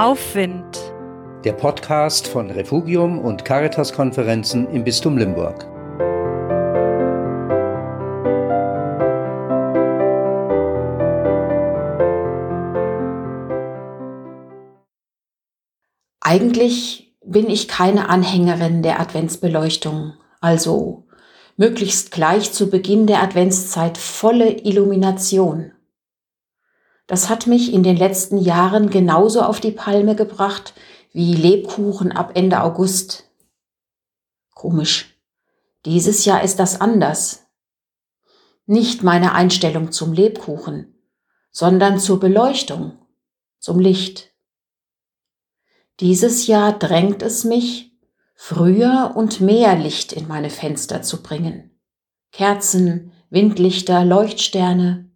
Aufwind. Der Podcast von Refugium und Caritas-Konferenzen im Bistum Limburg. Eigentlich bin ich keine Anhängerin der Adventsbeleuchtung, also möglichst gleich zu Beginn der Adventszeit volle Illumination. Das hat mich in den letzten Jahren genauso auf die Palme gebracht wie Lebkuchen ab Ende August. Komisch. Dieses Jahr ist das anders. Nicht meine Einstellung zum Lebkuchen, sondern zur Beleuchtung, zum Licht. Dieses Jahr drängt es mich, früher und mehr Licht in meine Fenster zu bringen. Kerzen, Windlichter, Leuchtsterne,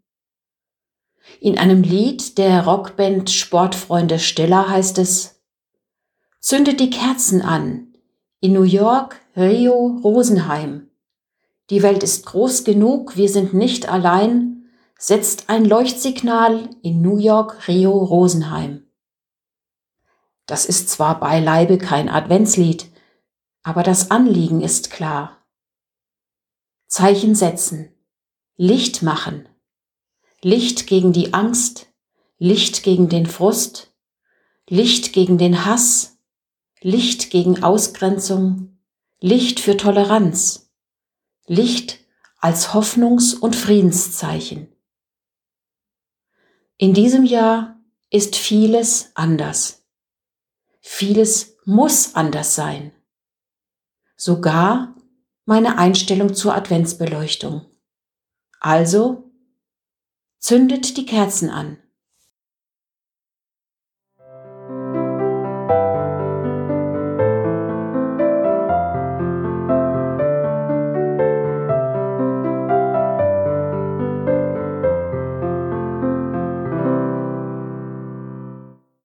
in einem Lied der Rockband Sportfreunde Stiller heißt es, Zündet die Kerzen an. In New York, Rio, Rosenheim. Die Welt ist groß genug, wir sind nicht allein. Setzt ein Leuchtsignal in New York, Rio, Rosenheim. Das ist zwar beileibe kein Adventslied, aber das Anliegen ist klar. Zeichen setzen, Licht machen, Licht gegen die Angst, Licht gegen den Frust, Licht gegen den Hass, Licht gegen Ausgrenzung, Licht für Toleranz, Licht als Hoffnungs- und Friedenszeichen. In diesem Jahr ist vieles anders. Vieles muss anders sein. Sogar meine Einstellung zur Adventsbeleuchtung. Also Zündet die Kerzen an.